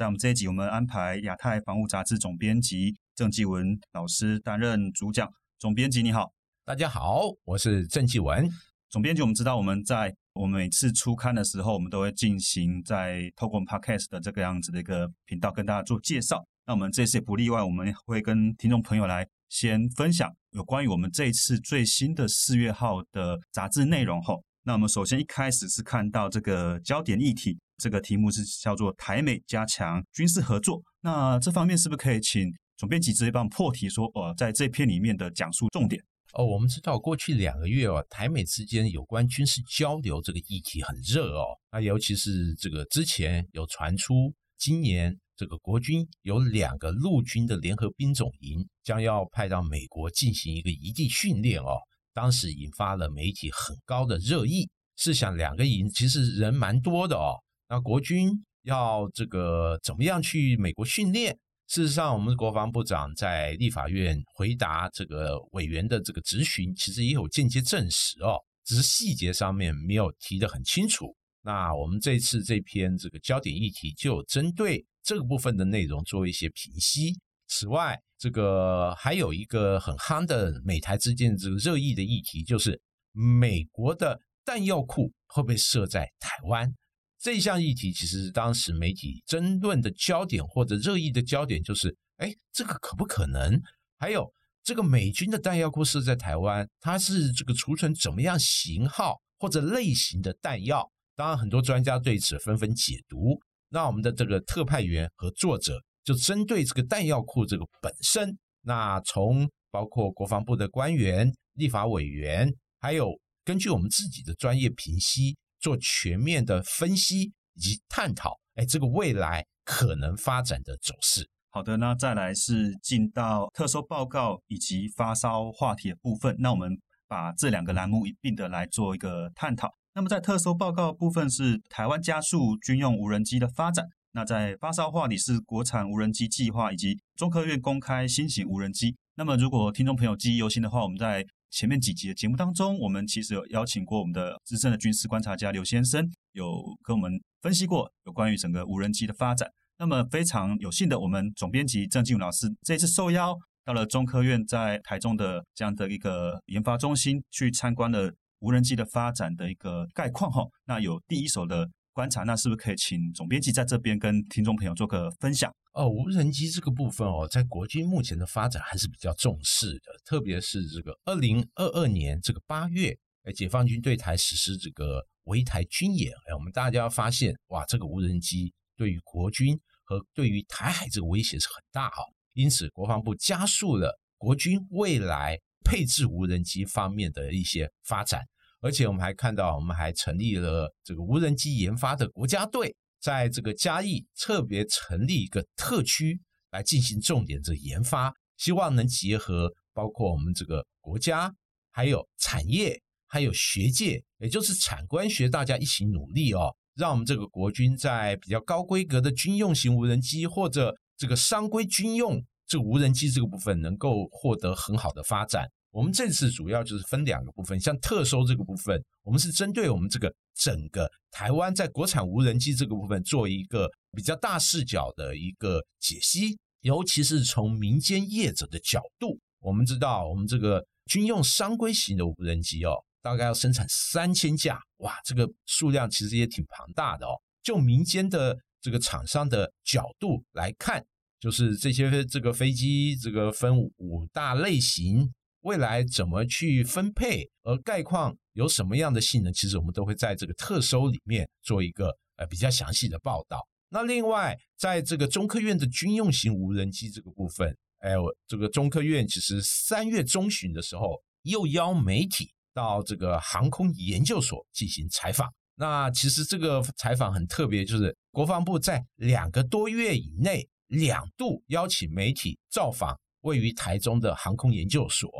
在我们这一集，我们安排亚太防务杂志总编辑郑继文老师担任主讲。总编辑你好，大家好，我是郑继文。总编辑，我们知道我们在我们每次出刊的时候，我们都会进行在透过我们 Podcast 的这个样子的一个频道跟大家做介绍。那我们这次也不例外，我们会跟听众朋友来先分享有关于我们这一次最新的四月号的杂志内容后。那我们首先一开始是看到这个焦点议题，这个题目是叫做台美加强军事合作。那这方面是不是可以请总编辑直接帮破题说，哦，在这篇里面的讲述重点？哦，我们知道过去两个月哦，台美之间有关军事交流这个议题很热哦。那尤其是这个之前有传出，今年这个国军有两个陆军的联合兵种营将要派到美国进行一个异地训练哦。当时引发了媒体很高的热议。试想，两个营其实人蛮多的哦。那国军要这个怎么样去美国训练？事实上，我们国防部长在立法院回答这个委员的这个质询，其实也有间接证实哦，只是细节上面没有提得很清楚。那我们这次这篇这个焦点议题，就针对这个部分的内容做一些评析。此外，这个还有一个很夯的美台之间这个热议的议题，就是美国的弹药库会不会设在台湾？这项议题其实是当时媒体争论的焦点或者热议的焦点就是：哎，这个可不可能？还有这个美军的弹药库设在台湾，它是这个储存怎么样型号或者类型的弹药？当然，很多专家对此纷纷解读。那我们的这个特派员和作者。就针对这个弹药库这个本身，那从包括国防部的官员、立法委员，还有根据我们自己的专业评析，做全面的分析以及探讨，哎，这个未来可能发展的走势。好的，那再来是进到特搜报告以及发烧话题的部分，那我们把这两个栏目一并的来做一个探讨。那么在特搜报告部分是台湾加速军用无人机的发展。那在发烧话里是国产无人机计划以及中科院公开新型无人机。那么如果听众朋友记忆犹新的话，我们在前面几集的节目当中，我们其实有邀请过我们的资深的军事观察家刘先生，有跟我们分析过有关于整个无人机的发展。那么非常有幸的，我们总编辑郑进武老师这次受邀到了中科院在台中的这样的一个研发中心去参观了无人机的发展的一个概况哈。那有第一手的。观察，那是不是可以请总编辑在这边跟听众朋友做个分享？哦，无人机这个部分哦，在国军目前的发展还是比较重视的，特别是这个二零二二年这个八月，哎，解放军对台实施这个围台军演，哎，我们大家发现，哇，这个无人机对于国军和对于台海这个威胁是很大啊，因此国防部加速了国军未来配置无人机方面的一些发展。而且我们还看到，我们还成立了这个无人机研发的国家队，在这个嘉义特别成立一个特区来进行重点的研发，希望能结合包括我们这个国家，还有产业，还有学界，也就是产官学大家一起努力哦，让我们这个国军在比较高规格的军用型无人机或者这个商规军用这个无人机这个部分能够获得很好的发展。我们这次主要就是分两个部分，像特收这个部分，我们是针对我们这个整个台湾在国产无人机这个部分做一个比较大视角的一个解析，尤其是从民间业者的角度。我们知道，我们这个军用商规型的无人机哦，大概要生产三千架，哇，这个数量其实也挺庞大的哦。就民间的这个厂商的角度来看，就是这些这个飞机，这个分五大类型。未来怎么去分配，而概况有什么样的性能，其实我们都会在这个特搜里面做一个呃比较详细的报道。那另外，在这个中科院的军用型无人机这个部分，哎，这个中科院其实三月中旬的时候又邀媒体到这个航空研究所进行采访。那其实这个采访很特别，就是国防部在两个多月以内两度邀请媒体造访位于台中的航空研究所。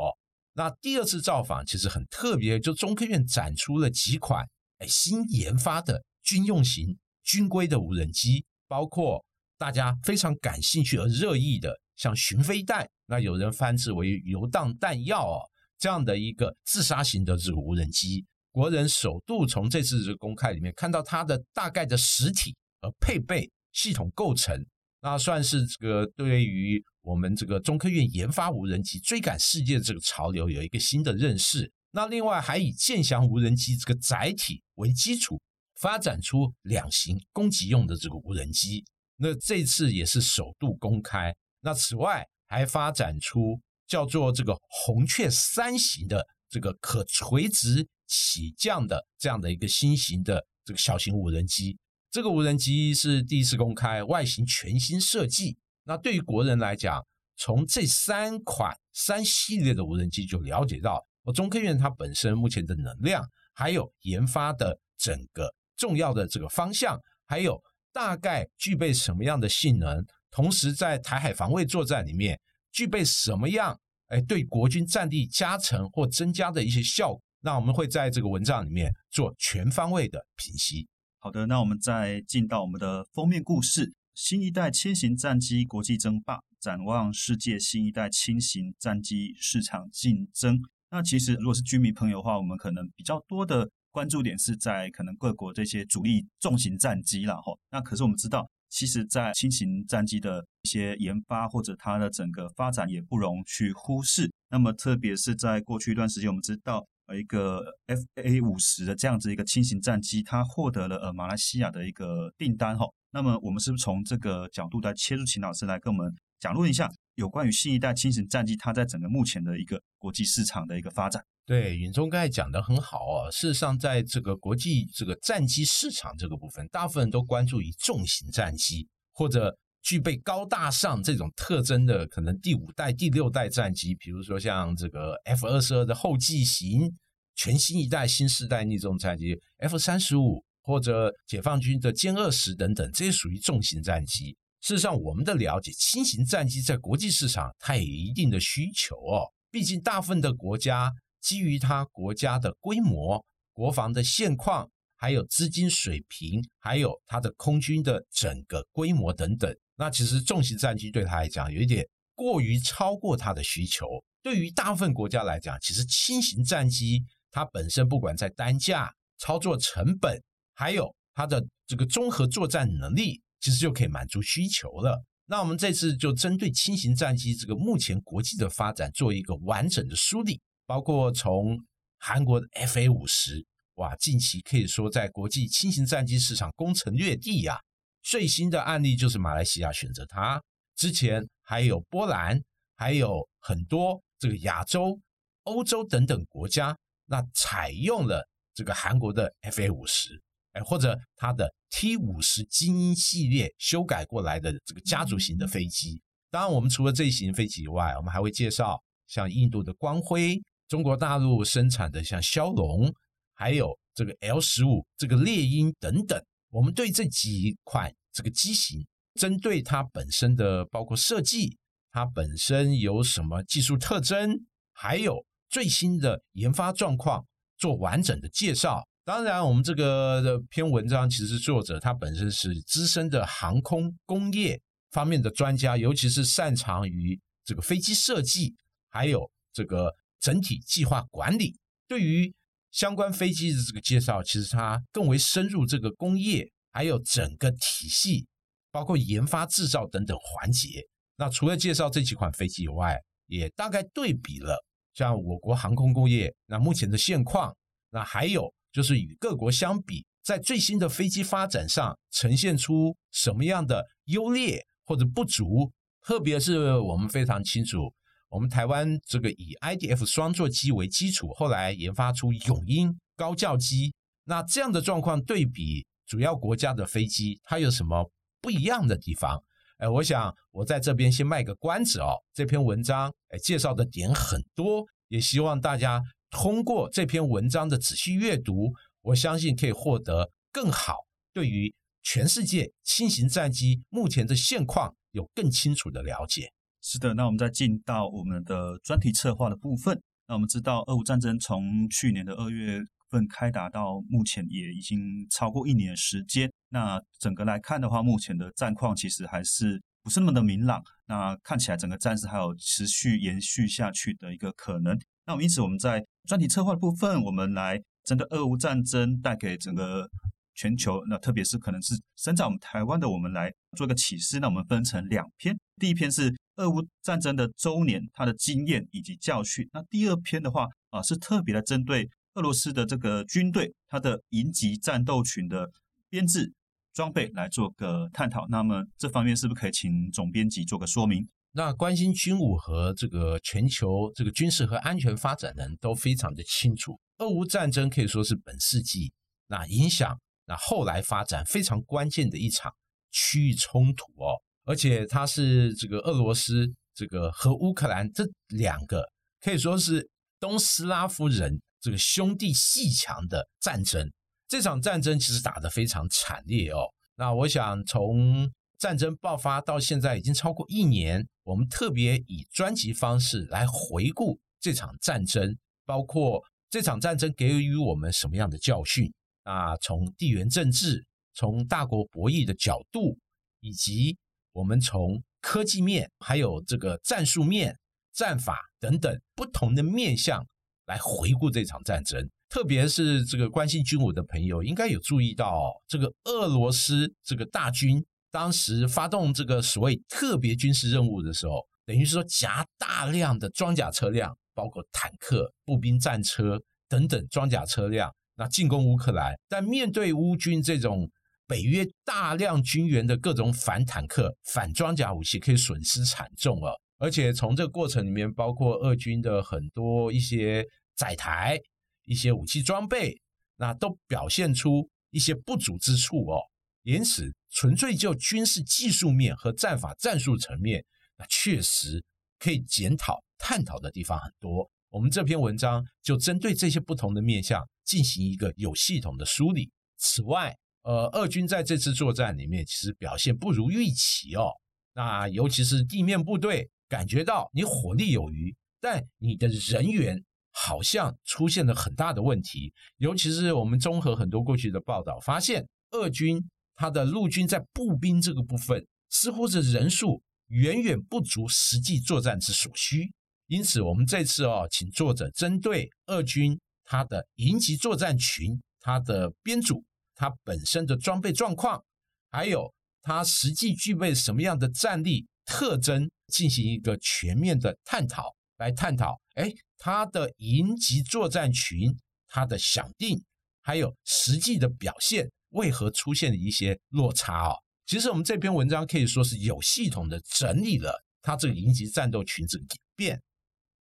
那第二次造访其实很特别，就中科院展出了几款哎新研发的军用型军规的无人机，包括大家非常感兴趣而热议的像巡飞弹，那有人翻制为游荡弹药哦，这样的一个自杀型的这个无人机。国人首度从这次这个公开里面看到它的大概的实体和配备系统构成，那算是这个对于我们这个中科院研发无人机追赶世界这个潮流有一个新的认识。那另外还以建翔无人机这个载体为基础，发展出两型攻击用的这个无人机。那这次也是首度公开。那此外还发展出叫做这个红雀三型的这个可垂直。起降的这样的一个新型的这个小型无人机，这个无人机是第一次公开，外形全新设计。那对于国人来讲，从这三款三系列的无人机就了解到，我中科院它本身目前的能量，还有研发的整个重要的这个方向，还有大概具备什么样的性能，同时在台海防卫作战里面具备什么样，哎，对国军战力加成或增加的一些效果。那我们会在这个文章里面做全方位的评析。好的，那我们再进到我们的封面故事：新一代轻型战机国际争霸，展望世界新一代轻型战机市场竞争。那其实如果是居民朋友的话，我们可能比较多的关注点是在可能各国这些主力重型战机了哈。那可是我们知道，其实在轻型战机的一些研发或者它的整个发展也不容去忽视。那么特别是在过去一段时间，我们知道。一个 F A 五十的这样子一个轻型战机，它获得了呃马来西亚的一个订单哈。那么我们是不是从这个角度来切入，秦老师来跟我们讲论一下有关于新一代轻型战机它在整个目前的一个国际市场的一个发展？对，允中刚才讲的很好哦。事实上，在这个国际这个战机市场这个部分，大部分都关注于重型战机或者。具备高大上这种特征的，可能第五代、第六代战机，比如说像这个 F 二十二的后继型、全新一代新世代逆重战机 F 三十五，或者解放军的歼二十等等，这些属于重型战机。事实上，我们的了解，轻型战机在国际市场它也有一定的需求哦。毕竟，大部分的国家基于它国家的规模、国防的现况，还有资金水平，还有它的空军的整个规模等等。那其实重型战机对他来讲有一点过于超过他的需求。对于大部分国家来讲，其实轻型战机它本身不管在单价、操作成本，还有它的这个综合作战能力，其实就可以满足需求了。那我们这次就针对轻型战机这个目前国际的发展做一个完整的梳理，包括从韩国的 F A 五十，哇，近期可以说在国际轻型战机市场攻城略地呀。最新的案例就是马来西亚选择它，之前还有波兰，还有很多这个亚洲、欧洲等等国家，那采用了这个韩国的 F A 五十，哎，或者它的 T 五十精英系列修改过来的这个家族型的飞机。当然，我们除了这一型飞机以外，我们还会介绍像印度的光辉、中国大陆生产的像骁龙，还有这个 L 十五、这个猎鹰等等。我们对这几款这个机型，针对它本身的包括设计，它本身有什么技术特征，还有最新的研发状况，做完整的介绍。当然，我们这个篇文章其实作者他本身是资深的航空工业方面的专家，尤其是擅长于这个飞机设计，还有这个整体计划管理。对于相关飞机的这个介绍，其实它更为深入这个工业，还有整个体系，包括研发、制造等等环节。那除了介绍这几款飞机以外，也大概对比了像我国航空工业那目前的现况，那还有就是与各国相比，在最新的飞机发展上呈现出什么样的优劣或者不足。特别是我们非常清楚。我们台湾这个以 IDF 双座机为基础，后来研发出永鹰高教机。那这样的状况对比主要国家的飞机，它有什么不一样的地方？哎，我想我在这边先卖个关子哦。这篇文章哎介绍的点很多，也希望大家通过这篇文章的仔细阅读，我相信可以获得更好对于全世界轻型战机目前的现况有更清楚的了解。是的，那我们再进到我们的专题策划的部分。那我们知道，俄乌战争从去年的二月份开打到目前，也已经超过一年时间。那整个来看的话，目前的战况其实还是不是那么的明朗。那看起来整个战事还有持续延续下去的一个可能。那因此我们在专题策划的部分，我们来针对俄乌战争带给整个全球，那特别是可能是身在我们台湾的，我们来做一个启示。那我们分成两篇，第一篇是。俄乌战争的周年，它的经验以及教训。那第二篇的话啊，是特别的针对俄罗斯的这个军队，它的营级战斗群的编制、装备来做个探讨。那么这方面是不是可以请总编辑做个说明？那关心军武和这个全球这个军事和安全发展的人都非常的清楚。俄乌战争可以说是本世纪那影响那后来发展非常关键的一场区域冲突哦。而且它是这个俄罗斯这个和乌克兰这两个可以说是东斯拉夫人这个兄弟戏强的战争。这场战争其实打得非常惨烈哦。那我想从战争爆发到现在已经超过一年，我们特别以专辑方式来回顾这场战争，包括这场战争给予我们什么样的教训啊？从地缘政治、从大国博弈的角度，以及我们从科技面，还有这个战术面、战法等等不同的面向来回顾这场战争。特别是这个关心军武的朋友，应该有注意到，这个俄罗斯这个大军当时发动这个所谓特别军事任务的时候，等于是说夹大量的装甲车辆，包括坦克、步兵战车等等装甲车辆，那进攻乌克兰。但面对乌军这种，北约大量军援的各种反坦克、反装甲武器可以损失惨重啊！而且从这个过程里面，包括俄军的很多一些载台、一些武器装备，那都表现出一些不足之处哦。因此，纯粹就军事技术面和战法战术层面，那确实可以检讨探讨的地方很多。我们这篇文章就针对这些不同的面向进行一个有系统的梳理。此外，呃，俄军在这次作战里面其实表现不如预期哦。那尤其是地面部队感觉到你火力有余，但你的人员好像出现了很大的问题。尤其是我们综合很多过去的报道，发现俄军他的陆军在步兵这个部分似乎是人数远远不足实际作战之所需。因此，我们这次哦，请作者针对俄军他的营级作战群，他的编组。它本身的装备状况，还有它实际具备什么样的战力特征，进行一个全面的探讨，来探讨，哎，它的营级作战群，它的想定，还有实际的表现，为何出现了一些落差哦？其实我们这篇文章可以说是有系统的整理了它这个营级战斗群这个演变，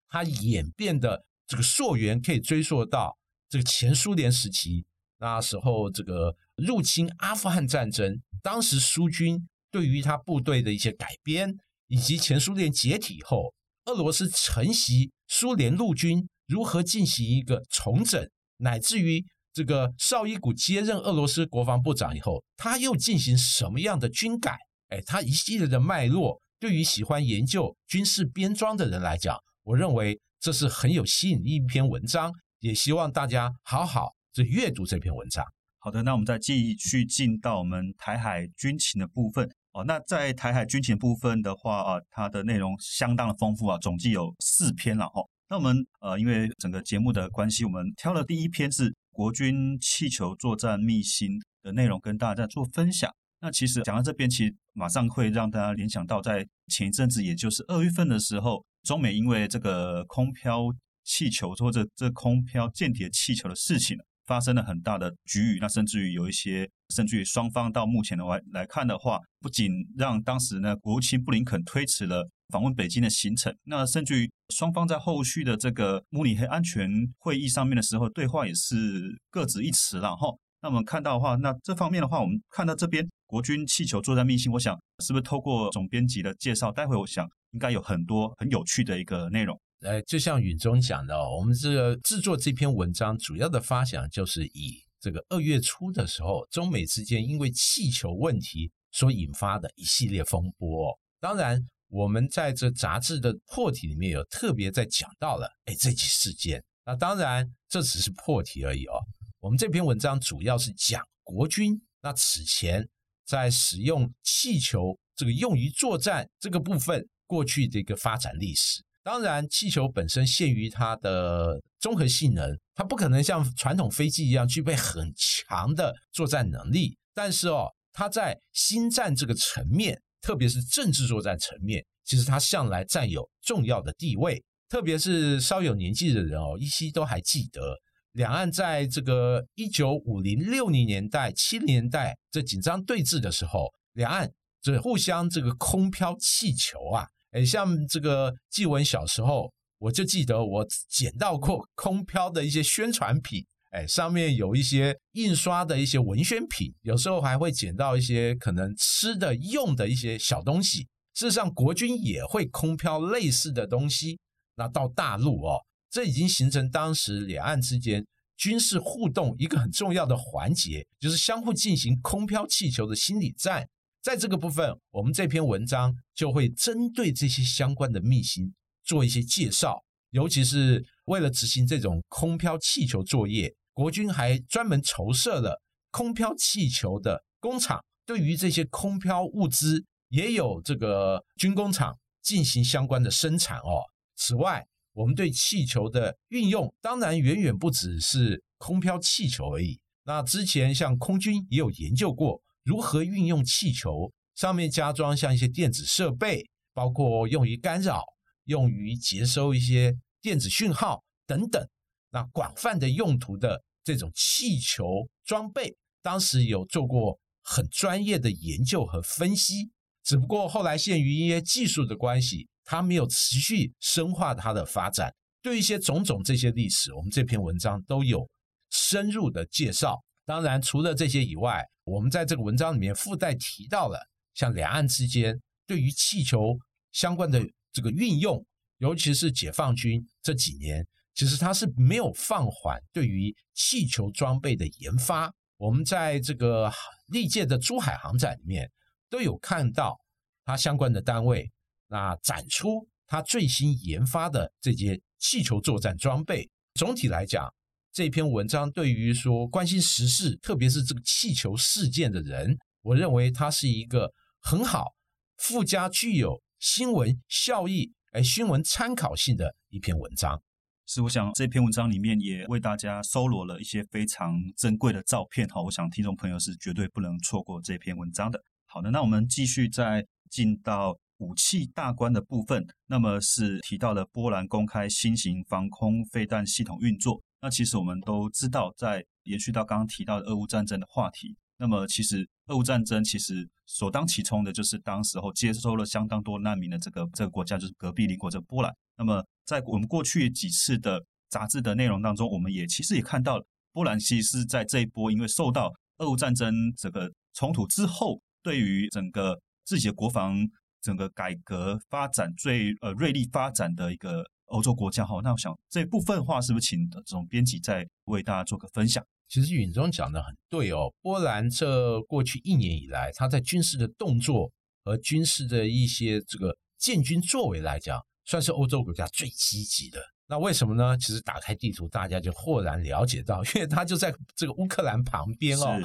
它演变的这个溯源可以追溯到这个前苏联时期。那时候，这个入侵阿富汗战争，当时苏军对于他部队的一些改编，以及前苏联解体后，俄罗斯承袭苏联陆军如何进行一个重整，乃至于这个绍伊古接任俄罗斯国防部长以后，他又进行什么样的军改？哎，他一系列的脉络，对于喜欢研究军事编装的人来讲，我认为这是很有吸引力一篇文章，也希望大家好好。这阅读这篇文章。好的，那我们再继续进到我们台海军情的部分哦。那在台海军情部分的话啊，它的内容相当的丰富啊，总计有四篇了哈。那我们呃，因为整个节目的关系，我们挑了第一篇是国军气球作战秘辛的内容，跟大家做分享。那其实讲到这边，其实马上会让大家联想到，在前一阵子，也就是二月份的时候，中美因为这个空飘气球或者这空飘间谍气球的事情。发生了很大的局域，那甚至于有一些，甚至于双方到目前的话来看的话，不仅让当时呢国务卿布林肯推迟了访问北京的行程，那甚至于双方在后续的这个慕尼黑安全会议上面的时候，对话也是各执一词了哈。那我们看到的话，那这方面的话，我们看到这边国军气球作战秘辛，我想是不是透过总编辑的介绍，待会我想应该有很多很有趣的一个内容。呃，就像允中讲的，我们这个制作这篇文章主要的发想，就是以这个二月初的时候，中美之间因为气球问题所引发的一系列风波。当然，我们在这杂志的破题里面有特别在讲到了，哎，这起事件。那当然，这只是破题而已哦。我们这篇文章主要是讲国军那此前在使用气球这个用于作战这个部分过去的一个发展历史。当然，气球本身限于它的综合性能，它不可能像传统飞机一样具备很强的作战能力。但是哦，它在新战这个层面，特别是政治作战层面，其实它向来占有重要的地位。特别是稍有年纪的人哦，依稀都还记得，两岸在这个一九五零六零年代、七零年代这紧张对峙的时候，两岸这互相这个空飘气球啊。哎，像这个纪文小时候，我就记得我捡到过空飘的一些宣传品，哎，上面有一些印刷的一些文宣品，有时候还会捡到一些可能吃的、用的一些小东西。事实上，国军也会空飘类似的东西，那到大陆哦，这已经形成当时两岸之间军事互动一个很重要的环节，就是相互进行空飘气球的心理战。在这个部分，我们这篇文章就会针对这些相关的秘辛做一些介绍。尤其是为了执行这种空飘气球作业，国军还专门筹设了空飘气球的工厂，对于这些空飘物资也有这个军工厂进行相关的生产哦。此外，我们对气球的运用当然远远不只是空飘气球而已。那之前像空军也有研究过。如何运用气球？上面加装像一些电子设备，包括用于干扰、用于接收一些电子讯号等等。那广泛的用途的这种气球装备，当时有做过很专业的研究和分析。只不过后来限于一些技术的关系，它没有持续深化它的发展。对一些种种这些历史，我们这篇文章都有深入的介绍。当然，除了这些以外，我们在这个文章里面附带提到了，像两岸之间对于气球相关的这个运用，尤其是解放军这几年，其实它是没有放缓对于气球装备的研发。我们在这个历届的珠海航展里面都有看到它相关的单位那展出它最新研发的这些气球作战装备。总体来讲。这篇文章对于说关心时事，特别是这个气球事件的人，我认为它是一个很好、附加具有新闻效益、哎新闻参考性的一篇文章。是，我想这篇文章里面也为大家搜罗了一些非常珍贵的照片哈，我想听众朋友是绝对不能错过这篇文章的。好的，那我们继续再进到武器大关的部分，那么是提到了波兰公开新型防空飞弹系统运作。那其实我们都知道，在延续到刚刚提到的俄乌战争的话题，那么其实俄乌战争其实首当其冲的就是当时候接收了相当多难民的这个这个国家，就是隔壁邻国这波兰。那么在我们过去几次的杂志的内容当中，我们也其实也看到，波兰其实在这一波因为受到俄乌战争这个冲突之后，对于整个自己的国防整个改革发展最呃锐利发展的一个。欧洲国家哈，那我想这部分话是不是请这种编辑再为大家做个分享？其实允中讲的很对哦，波兰这过去一年以来，他在军事的动作和军事的一些这个建军作为来讲，算是欧洲国家最积极的。那为什么呢？其实打开地图，大家就豁然了解到，因为他就在这个乌克兰旁边哦，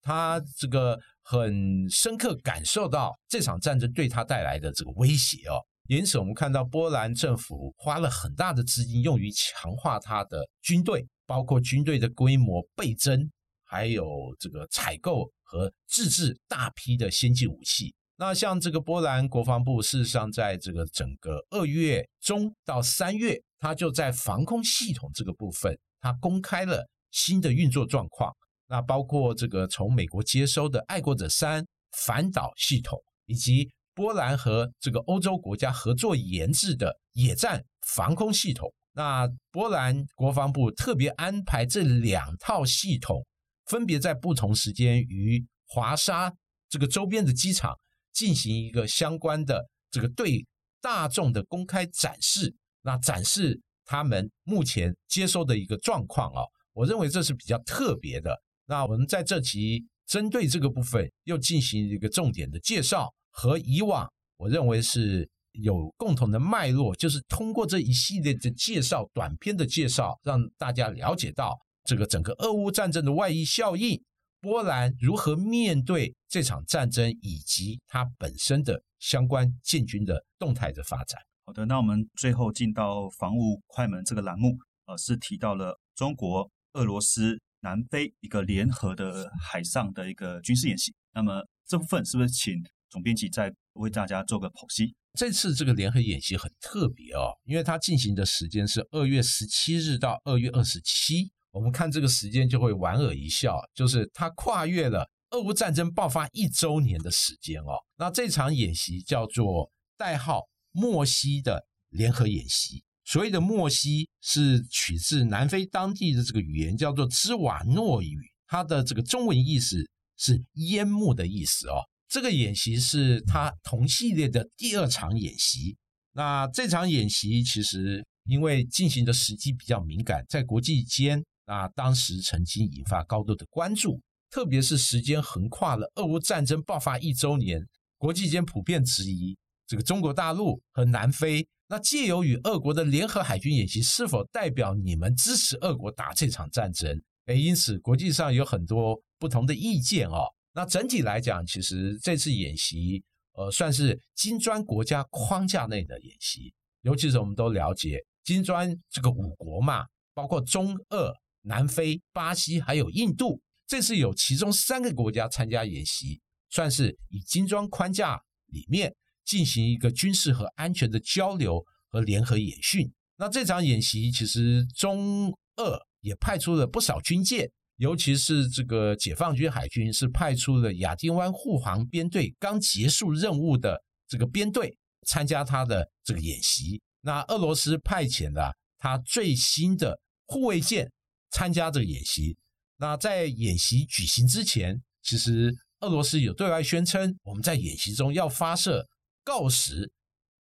他这个很深刻感受到这场战争对他带来的这个威胁哦。因此，我们看到波兰政府花了很大的资金用于强化它的军队，包括军队的规模倍增，还有这个采购和自制大批的先进武器。那像这个波兰国防部，事实上在这个整个二月中到三月，它就在防空系统这个部分，它公开了新的运作状况。那包括这个从美国接收的爱国者三反导系统，以及。波兰和这个欧洲国家合作研制的野战防空系统，那波兰国防部特别安排这两套系统，分别在不同时间于华沙这个周边的机场进行一个相关的这个对大众的公开展示，那展示他们目前接收的一个状况啊，我认为这是比较特别的。那我们在这期针对这个部分又进行一个重点的介绍。和以往我认为是有共同的脉络，就是通过这一系列的介绍、短片的介绍，让大家了解到这个整个俄乌战争的外溢效应，波兰如何面对这场战争，以及它本身的相关建军的动态的发展。好的，那我们最后进到防务快门这个栏目，呃，是提到了中国、俄罗斯、南非一个联合的海上的一个军事演习。那么这部分是不是请总编辑再为大家做个剖析？这次这个联合演习很特别哦，因为它进行的时间是二月十七日到二月二十七。我们看这个时间就会莞尔一笑，就是它跨越了俄乌战争爆发一周年的时间哦。那这场演习叫做代号。莫西的联合演习，所谓的莫西是取自南非当地的这个语言，叫做兹瓦诺语，它的这个中文意思是淹没的意思哦。这个演习是它同系列的第二场演习。那这场演习其实因为进行的时机比较敏感，在国际间那当时曾经引发高度的关注，特别是时间横跨了俄乌战争爆发一周年，国际间普遍质疑。这个中国大陆和南非，那借由与俄国的联合海军演习，是否代表你们支持俄国打这场战争？哎，因此国际上有很多不同的意见哦。那整体来讲，其实这次演习，呃，算是金砖国家框架内的演习。尤其是我们都了解金砖这个五国嘛，包括中、俄、南非、巴西还有印度，这次有其中三个国家参加演习，算是以金砖框架里面。进行一个军事和安全的交流和联合演训。那这场演习其实中俄也派出了不少军舰，尤其是这个解放军海军是派出了亚丁湾护航编队刚结束任务的这个编队参加他的这个演习。那俄罗斯派遣了他最新的护卫舰参加这个演习。那在演习举行之前，其实俄罗斯有对外宣称，我们在演习中要发射。锆石、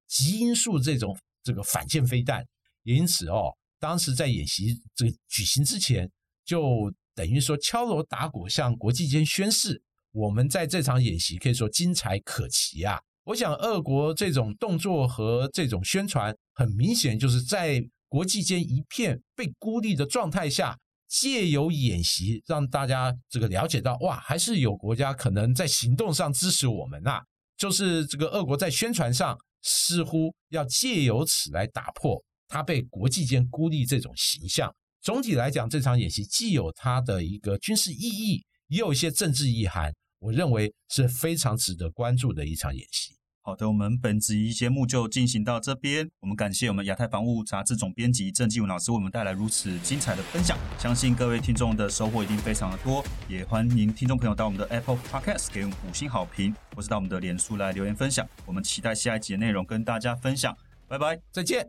极音速这种这个反舰飞弹，因此哦，当时在演习这个举行之前，就等于说敲锣打鼓向国际间宣示，我们在这场演习可以说精彩可期啊！我想，俄国这种动作和这种宣传，很明显就是在国际间一片被孤立的状态下，借由演习让大家这个了解到，哇，还是有国家可能在行动上支持我们呐。就是这个俄国在宣传上似乎要借由此来打破他被国际间孤立这种形象。总体来讲，这场演习既有它的一个军事意义，也有一些政治意涵，我认为是非常值得关注的一场演习。好的，我们本集节目就进行到这边。我们感谢我们亚太防务杂志总编辑郑继文老师为我们带来如此精彩的分享，相信各位听众的收获一定非常的多。也欢迎听众朋友到我们的 Apple Podcast 给我们五星好评，或是到我们的脸书来留言分享。我们期待下一集的内容跟大家分享。拜拜，再见。